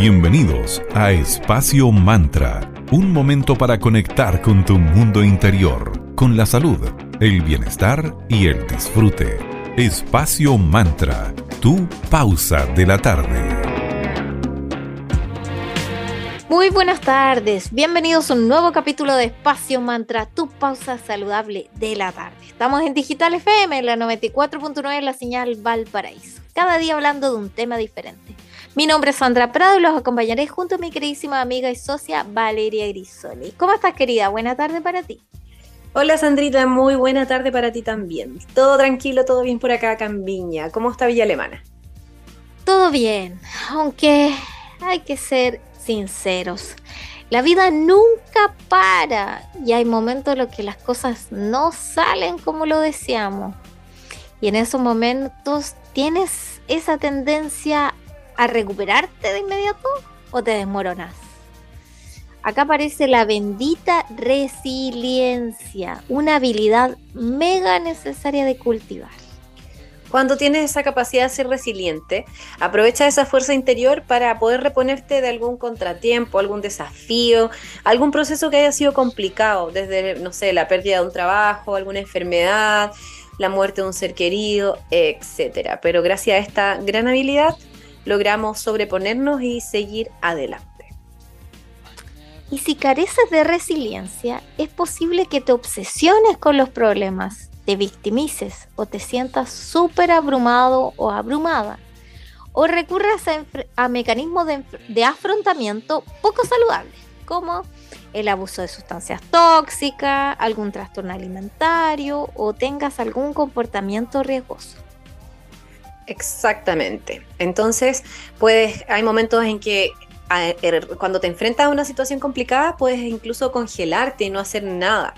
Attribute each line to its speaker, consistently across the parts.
Speaker 1: Bienvenidos a Espacio Mantra, un momento para conectar con tu mundo interior, con la salud, el bienestar y el disfrute. Espacio Mantra, tu pausa de la tarde.
Speaker 2: Muy buenas tardes, bienvenidos a un nuevo capítulo de Espacio Mantra, tu pausa saludable de la tarde. Estamos en Digital FM, la 94.9, la señal Valparaíso, cada día hablando de un tema diferente. Mi nombre es Sandra Prado y los acompañaré junto a mi queridísima amiga y socia Valeria Grisoli. ¿Cómo estás, querida? Buena tarde para ti.
Speaker 3: Hola Sandrita, muy buena tarde para ti también. Todo tranquilo, todo bien por acá, Cambiña. ¿Cómo está Villa Alemana?
Speaker 2: Todo bien, aunque hay que ser sinceros. La vida nunca para y hay momentos en los que las cosas no salen como lo deseamos. Y en esos momentos tienes esa tendencia a recuperarte de inmediato o te desmoronas. Acá aparece la bendita resiliencia, una habilidad mega necesaria de cultivar.
Speaker 3: Cuando tienes esa capacidad de ser resiliente, aprovecha esa fuerza interior para poder reponerte de algún contratiempo, algún desafío, algún proceso que haya sido complicado, desde, no sé, la pérdida de un trabajo, alguna enfermedad, la muerte de un ser querido, etc. Pero gracias a esta gran habilidad, logramos sobreponernos y seguir adelante.
Speaker 2: Y si careces de resiliencia, es posible que te obsesiones con los problemas, te victimices o te sientas súper abrumado o abrumada, o recurras a, mecanismos de, de afrontamiento poco saludables, como el abuso de sustancias tóxicas, algún trastorno alimentario o tengas algún comportamiento riesgoso.
Speaker 3: Exactamente. Entonces, puedes, hay momentos en que er, cuando te enfrentas a una situación complicada, puedes incluso congelarte y no hacer nada.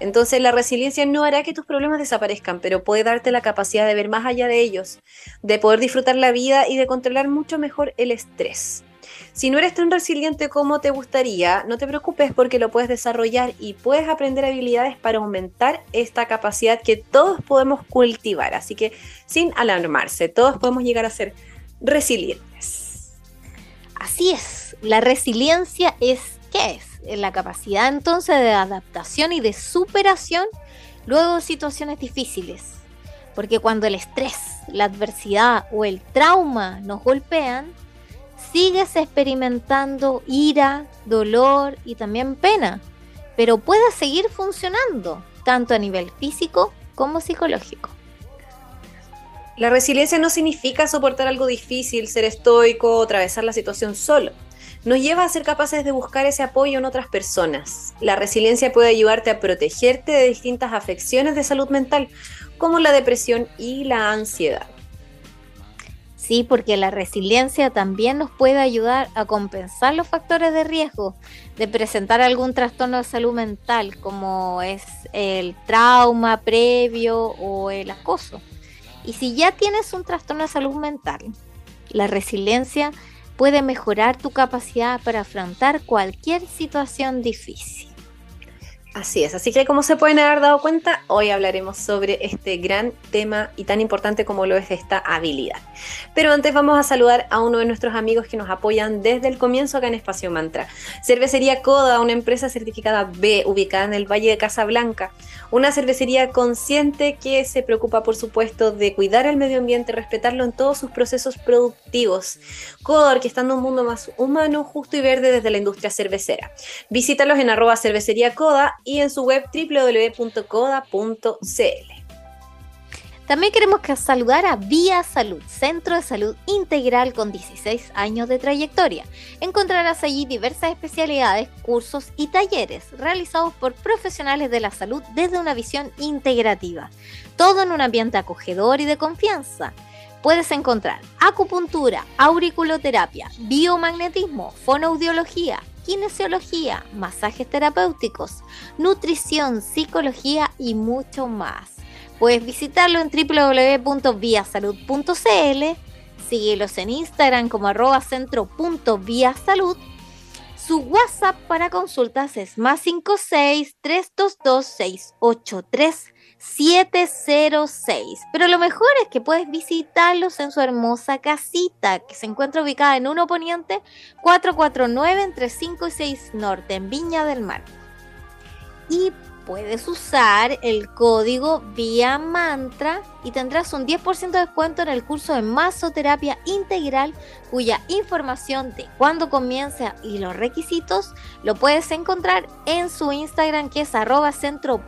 Speaker 3: Entonces, la resiliencia no hará que tus problemas desaparezcan, pero puede darte la capacidad de ver más allá de ellos, de poder disfrutar la vida y de controlar mucho mejor el estrés. Si no eres tan resiliente como te gustaría, no te preocupes porque lo puedes desarrollar y puedes aprender habilidades para aumentar esta capacidad que todos podemos cultivar. Así que sin alarmarse, todos podemos llegar a ser resilientes.
Speaker 2: Así es, la resiliencia es, ¿qué es? La capacidad entonces de adaptación y de superación luego de situaciones difíciles. Porque cuando el estrés, la adversidad o el trauma nos golpean, sigues experimentando ira, dolor y también pena, pero puedes seguir funcionando, tanto a nivel físico como psicológico.
Speaker 3: La resiliencia no significa soportar algo difícil, ser estoico o atravesar la situación solo. Nos lleva a ser capaces de buscar ese apoyo en otras personas. La resiliencia puede ayudarte a protegerte de distintas afecciones de salud mental, como la depresión y la ansiedad.
Speaker 2: Sí, porque la resiliencia también nos puede ayudar a compensar los factores de riesgo de presentar algún trastorno de salud mental, como es el trauma previo o el acoso. Y si ya tienes un trastorno de salud mental, la resiliencia puede mejorar tu capacidad para afrontar cualquier situación difícil.
Speaker 3: Así es, así que como se pueden haber dado cuenta, hoy hablaremos sobre este gran tema y tan importante como lo es esta habilidad. Pero antes vamos a saludar a uno de nuestros amigos que nos apoyan desde el comienzo acá en Espacio Mantra. Cervecería Coda, una empresa certificada B ubicada en el Valle de Casablanca. Una cervecería consciente que se preocupa, por supuesto, de cuidar el medio ambiente, respetarlo en todos sus procesos productivos. Coda, orquestando un mundo más humano, justo y verde desde la industria cervecera. Visítalos en arroba cervecería Coda y en su web www.coda.cl.
Speaker 2: También queremos saludar a Vía Salud, Centro de Salud Integral con 16 años de trayectoria. Encontrarás allí diversas especialidades, cursos y talleres realizados por profesionales de la salud desde una visión integrativa. Todo en un ambiente acogedor y de confianza. Puedes encontrar acupuntura, auriculoterapia, biomagnetismo, fonoaudiología, kinesiología, masajes terapéuticos, nutrición, psicología y mucho más. Puedes visitarlo en www.viasalud.cl, síguelos en Instagram como arroba centro.viasalud. Su WhatsApp para consultas es más 56 322 683 706. Pero lo mejor es que puedes visitarlos en su hermosa casita, que se encuentra ubicada en 1 Poniente 449 entre 5 y 6 Norte, en Viña del Mar. Y puedes usar el código vía mantra y tendrás un 10% de descuento en el curso de masoterapia integral cuya información de cuándo comienza y los requisitos lo puedes encontrar en su Instagram que es arroba centro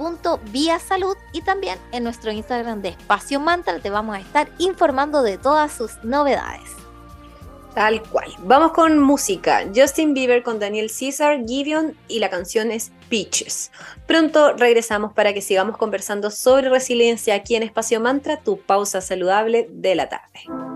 Speaker 2: vía salud y también en nuestro Instagram de espacio mantra te vamos a estar informando de todas sus novedades.
Speaker 3: Tal cual. Vamos con música. Justin Bieber con Daniel Caesar, Gideon y la canción es Peaches. Pronto regresamos para que sigamos conversando sobre resiliencia aquí en Espacio Mantra, tu pausa saludable de la tarde.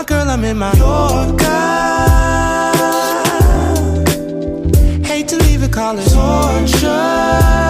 Speaker 4: My girl, I'm in my Yorker. Hate to leave it, call it torture.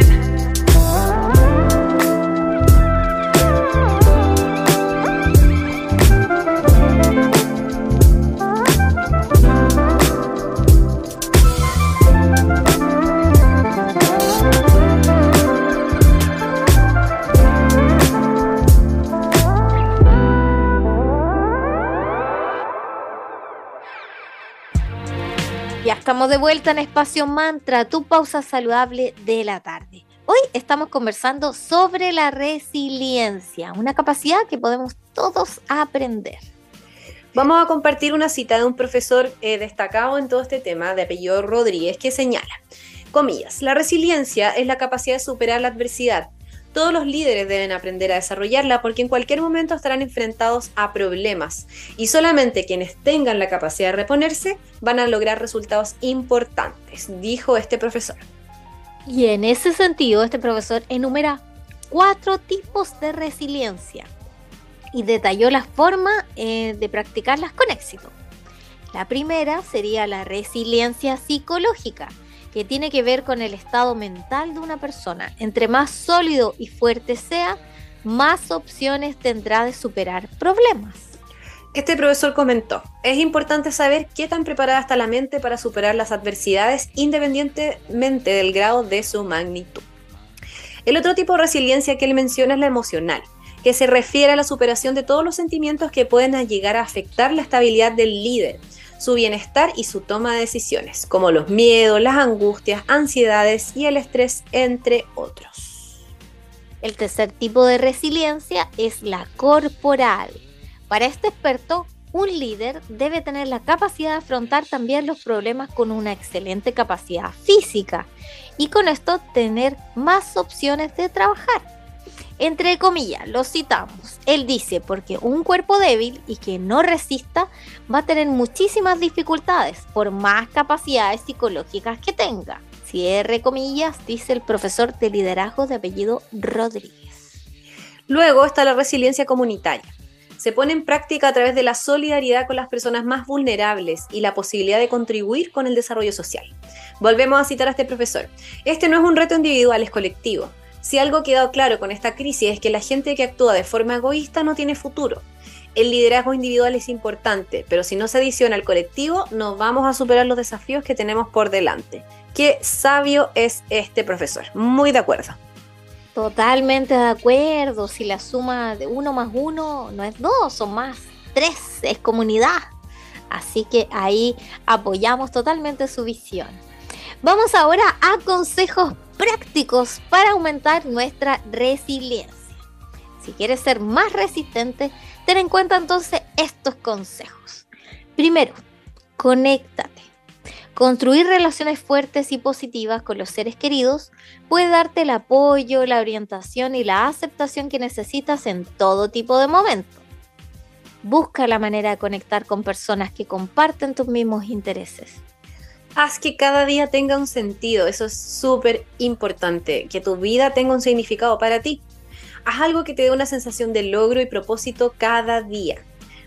Speaker 2: De vuelta en Espacio Mantra, tu pausa saludable de la tarde. Hoy estamos conversando sobre la resiliencia, una capacidad que podemos todos aprender.
Speaker 3: Vamos a compartir una cita de un profesor eh, destacado en todo este tema, de apellido Rodríguez, que señala, comillas, la resiliencia es la capacidad de superar la adversidad. Todos los líderes deben aprender a desarrollarla porque en cualquier momento estarán enfrentados a problemas y solamente quienes tengan la capacidad de reponerse van a lograr resultados importantes, dijo este profesor.
Speaker 2: Y en ese sentido, este profesor enumera cuatro tipos de resiliencia y detalló la forma eh, de practicarlas con éxito. La primera sería la resiliencia psicológica, que tiene que ver con el estado mental de una persona. Entre más sólido y fuerte sea, más opciones tendrá de superar problemas.
Speaker 3: Este profesor comentó, es importante saber qué tan preparada está la mente para superar las adversidades independientemente del grado de su magnitud. El otro tipo de resiliencia que él menciona es la emocional, que se refiere a la superación de todos los sentimientos que pueden llegar a afectar la estabilidad del líder, su bienestar y su toma de decisiones, como los miedos, las angustias, ansiedades y el estrés, entre otros.
Speaker 2: El tercer tipo de resiliencia es la corporal para este experto, un líder debe tener la capacidad de afrontar también los problemas con una excelente capacidad física y con esto tener más opciones de trabajar. Entre comillas, lo citamos. Él dice, porque un cuerpo débil y que no resista va a tener muchísimas dificultades por más capacidades psicológicas que tenga. Cierre comillas, dice el profesor de liderazgo de apellido Rodríguez.
Speaker 3: Luego está la resiliencia comunitaria se pone en práctica a través de la solidaridad con las personas más vulnerables y la posibilidad de contribuir con el desarrollo social. Volvemos a citar a este profesor. Este no es un reto individual, es colectivo. Si algo ha quedado claro con esta crisis es que la gente que actúa de forma egoísta no tiene futuro. El liderazgo individual es importante, pero si no se adiciona al colectivo, no vamos a superar los desafíos que tenemos por delante. Qué sabio es este profesor. Muy de acuerdo.
Speaker 2: Totalmente de acuerdo. Si la suma de uno más uno no es dos, son más tres, es comunidad. Así que ahí apoyamos totalmente su visión. Vamos ahora a consejos prácticos para aumentar nuestra resiliencia. Si quieres ser más resistente, ten en cuenta entonces estos consejos. Primero, conéctate. Construir relaciones fuertes y positivas con los seres queridos puede darte el apoyo, la orientación y la aceptación que necesitas en todo tipo de momentos. Busca la manera de conectar con personas que comparten tus mismos intereses.
Speaker 3: Haz que cada día tenga un sentido, eso es súper importante, que tu vida tenga un significado para ti. Haz algo que te dé una sensación de logro y propósito cada día.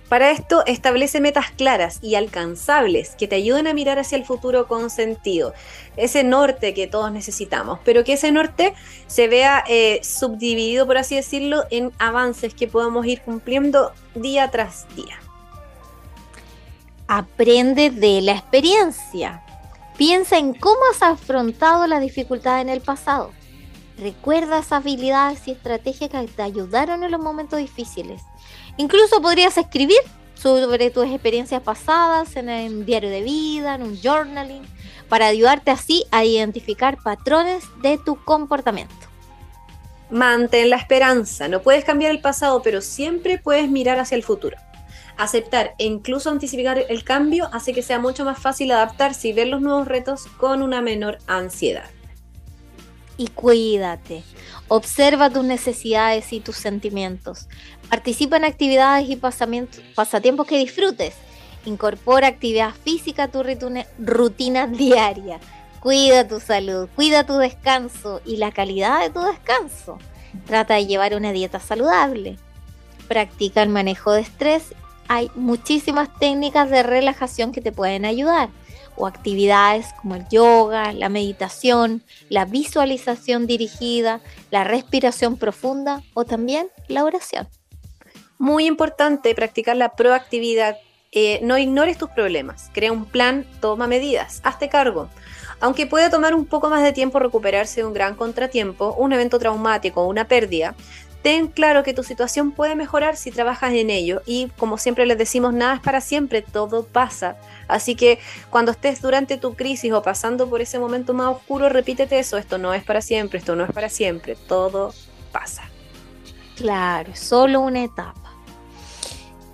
Speaker 3: Para esto, establece metas claras y alcanzables que te ayuden a mirar hacia el futuro con sentido. Ese norte que todos necesitamos, pero que ese norte se vea eh, subdividido, por así decirlo, en avances que podamos ir cumpliendo día tras día.
Speaker 2: Aprende de la experiencia. Piensa en cómo has afrontado la dificultad en el pasado. Recuerda esas habilidades y estrategias que te ayudaron en los momentos difíciles Incluso podrías escribir sobre tus experiencias pasadas en un diario de vida, en un journaling, para ayudarte así a identificar patrones de tu comportamiento.
Speaker 3: Mantén la esperanza, no puedes cambiar el pasado, pero siempre puedes mirar hacia el futuro. Aceptar e incluso anticipar el cambio hace que sea mucho más fácil adaptarse y ver los nuevos retos con una menor ansiedad.
Speaker 2: Y cuídate. Observa tus necesidades y tus sentimientos. Participa en actividades y pasatiempos que disfrutes. Incorpora actividad física a tu rutina diaria. Cuida tu salud, cuida tu descanso y la calidad de tu descanso. Trata de llevar una dieta saludable. Practica el manejo de estrés. Hay muchísimas técnicas de relajación que te pueden ayudar o actividades como el yoga, la meditación, la visualización dirigida, la respiración profunda o también la oración.
Speaker 3: Muy importante practicar la proactividad. Eh, no ignores tus problemas, crea un plan, toma medidas, hazte cargo. Aunque puede tomar un poco más de tiempo recuperarse de un gran contratiempo, un evento traumático o una pérdida, ten claro que tu situación puede mejorar si trabajas en ello y como siempre les decimos, nada es para siempre, todo pasa. Así que cuando estés durante tu crisis o pasando por ese momento más oscuro, repítete eso, esto no es para siempre, esto no es para siempre, todo pasa.
Speaker 2: Claro, solo una etapa.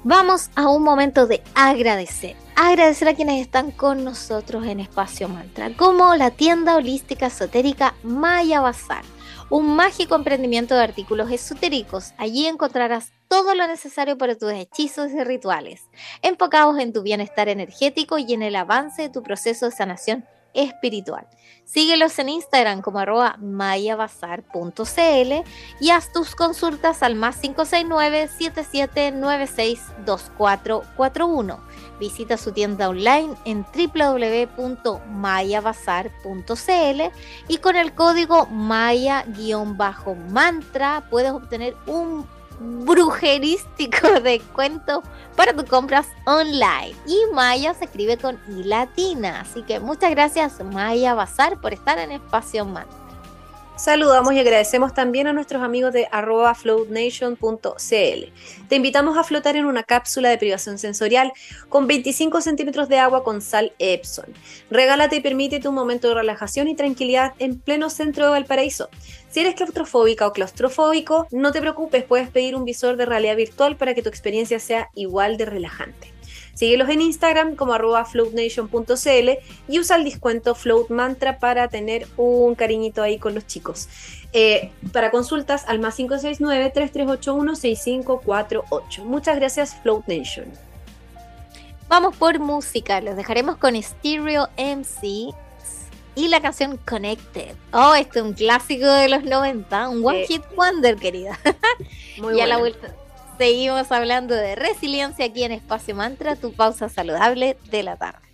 Speaker 2: Vamos a un momento de agradecer. Agradecer a quienes están con nosotros en Espacio Mantra, como la tienda holística esotérica Maya Bazar un mágico emprendimiento de artículos esotéricos. Allí encontrarás todo lo necesario para tus hechizos y rituales, enfocados en tu bienestar energético y en el avance de tu proceso de sanación espiritual. Síguelos en Instagram como arroba mayabazar.cl y haz tus consultas al más 569 77962441 Visita su tienda online en www.mayabazar.cl y con el código maya-mantra puedes obtener un
Speaker 5: brujerístico descuento para tus compras online. Y Maya se escribe con I latina. Así que muchas gracias Maya Bazar por estar en Espacio Man.
Speaker 3: Saludamos y agradecemos también a nuestros amigos de arroba floatnation.cl. Te invitamos a flotar en una cápsula de privación sensorial con 25 centímetros de agua con sal Epson. Regálate y permítete un momento de relajación y tranquilidad en pleno centro de Valparaíso. Si eres claustrofóbica o claustrofóbico, no te preocupes, puedes pedir un visor de realidad virtual para que tu experiencia sea igual de relajante. Síguelos en Instagram como arroba floatnation.cl y usa el descuento Float Mantra para tener un cariñito ahí con los chicos. Eh, para consultas al más 569-3381-6548. Muchas gracias Float Nation.
Speaker 5: Vamos por música, los dejaremos con Stereo MC y la canción Connected. Oh, este es un clásico de los 90, un One Hit Wonder, querida. Muy y a la vuelta Seguimos hablando de resiliencia aquí en Espacio Mantra, tu pausa saludable de la tarde.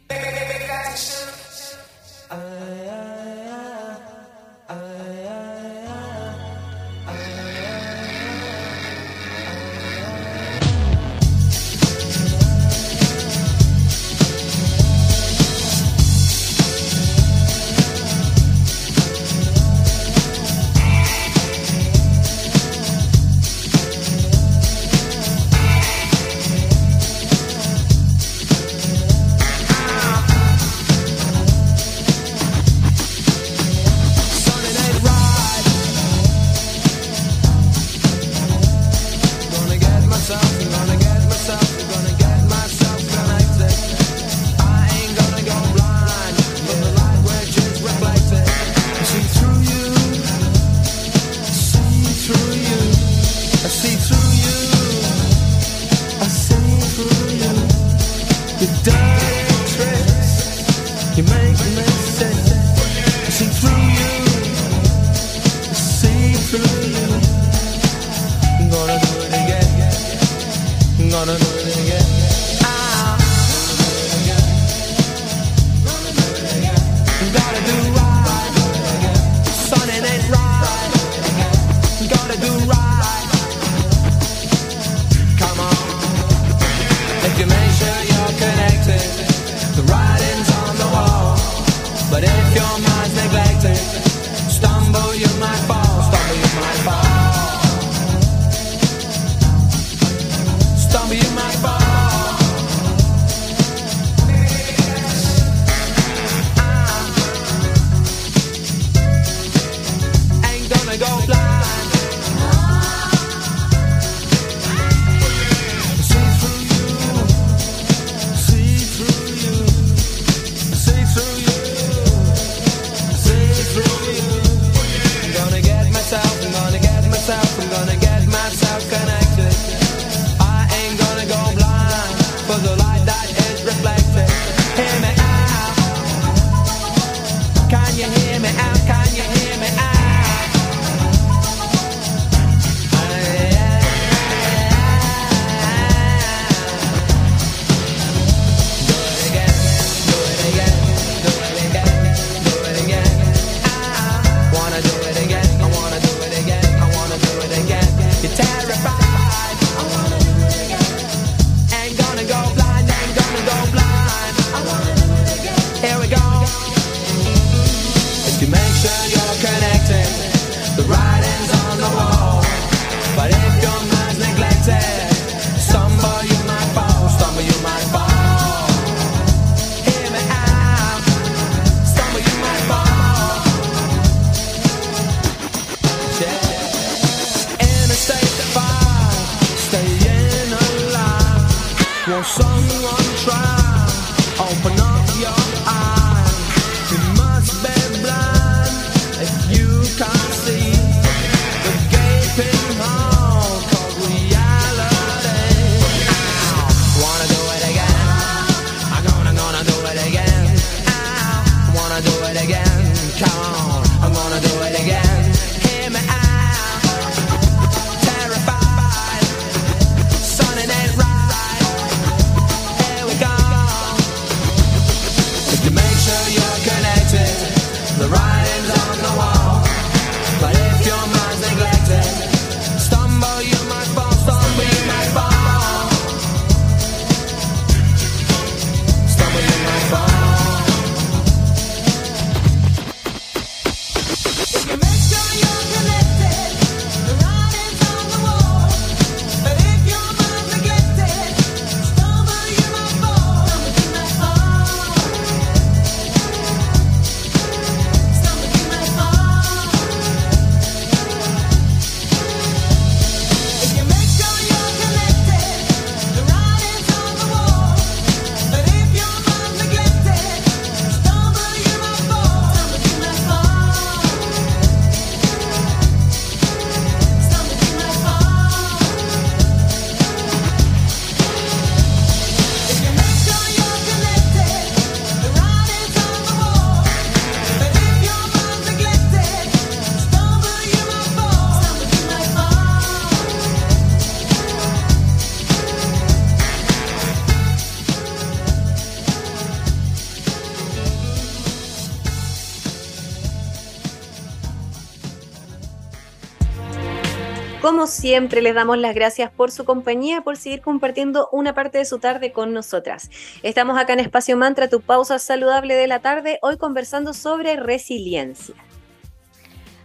Speaker 3: Siempre, les damos las gracias por su compañía, por seguir compartiendo una parte de su tarde con nosotras. Estamos acá en Espacio Mantra, tu pausa saludable de la tarde, hoy conversando sobre resiliencia.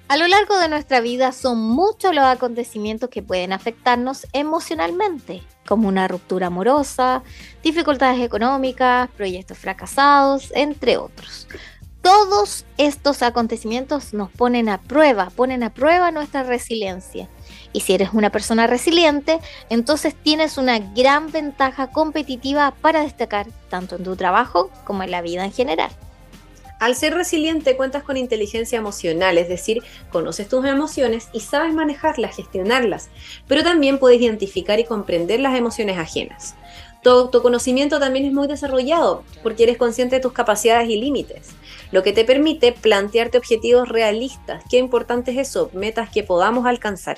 Speaker 2: A lo largo de nuestra vida son muchos los acontecimientos que pueden afectarnos emocionalmente, como una ruptura amorosa, dificultades económicas, proyectos fracasados, entre otros. Todos estos acontecimientos nos ponen a prueba, ponen a prueba nuestra resiliencia. Y si eres una persona resiliente, entonces tienes una gran ventaja competitiva para destacar tanto en tu trabajo como en la vida en general.
Speaker 3: Al ser resiliente cuentas con inteligencia emocional, es decir, conoces tus emociones y sabes manejarlas, gestionarlas, pero también puedes identificar y comprender las emociones ajenas. Tu autoconocimiento también es muy desarrollado porque eres consciente de tus capacidades y límites, lo que te permite plantearte objetivos realistas. Qué importante es eso, metas que podamos alcanzar.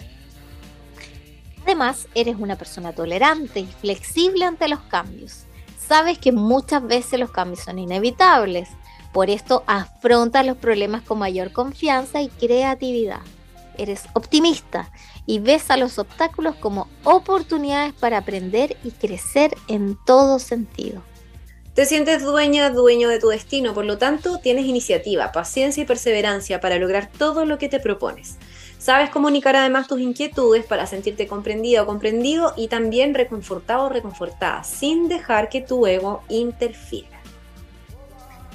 Speaker 2: Además, eres una persona tolerante y flexible ante los cambios. Sabes que muchas veces los cambios son inevitables por esto afronta los problemas con mayor confianza y creatividad. Eres optimista y ves a los obstáculos como oportunidades para aprender y crecer en todo sentido.
Speaker 3: Te sientes dueña, dueño de tu destino, por lo tanto tienes iniciativa, paciencia y perseverancia para lograr todo lo que te propones. Sabes comunicar además tus inquietudes para sentirte comprendida o comprendido y también reconfortado o reconfortada, sin dejar que tu ego interfiera.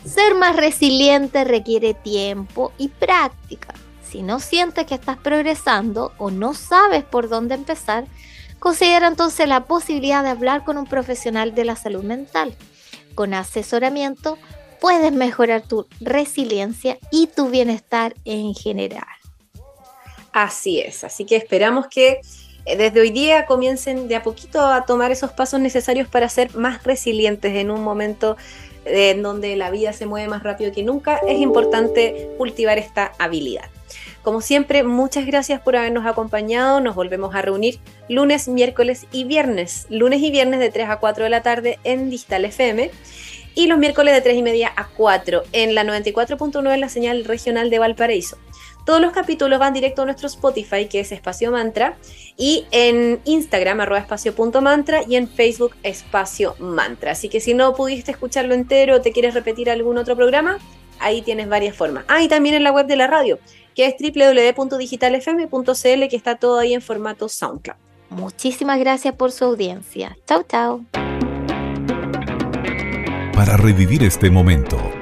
Speaker 2: Ser más resiliente requiere tiempo y práctica. Si no sientes que estás progresando o no sabes por dónde empezar, considera entonces la posibilidad de hablar con un profesional de la salud mental. Con asesoramiento puedes mejorar tu resiliencia y tu bienestar en general.
Speaker 3: Así es, así que esperamos que eh, desde hoy día comiencen de a poquito a tomar esos pasos necesarios para ser más resilientes en un momento en donde la vida se mueve más rápido que nunca, es importante cultivar esta habilidad. Como siempre, muchas gracias por habernos acompañado. Nos volvemos a reunir lunes, miércoles y viernes. Lunes y viernes de 3 a 4 de la tarde en Digital FM. Y los miércoles de 3 y media a 4 en la 94.9 en la señal regional de Valparaíso. Todos los capítulos van directo a nuestro Spotify, que es Espacio Mantra, y en Instagram, arroba espacio.mantra, y en Facebook, Espacio Mantra. Así que si no pudiste escucharlo entero o te quieres repetir algún otro programa, ahí tienes varias formas. Ah, y también en la web de la radio, que es www.digitalfm.cl, que está todo ahí en formato SoundCloud.
Speaker 2: Muchísimas gracias por su audiencia. Chau, chau.
Speaker 1: Para revivir este momento,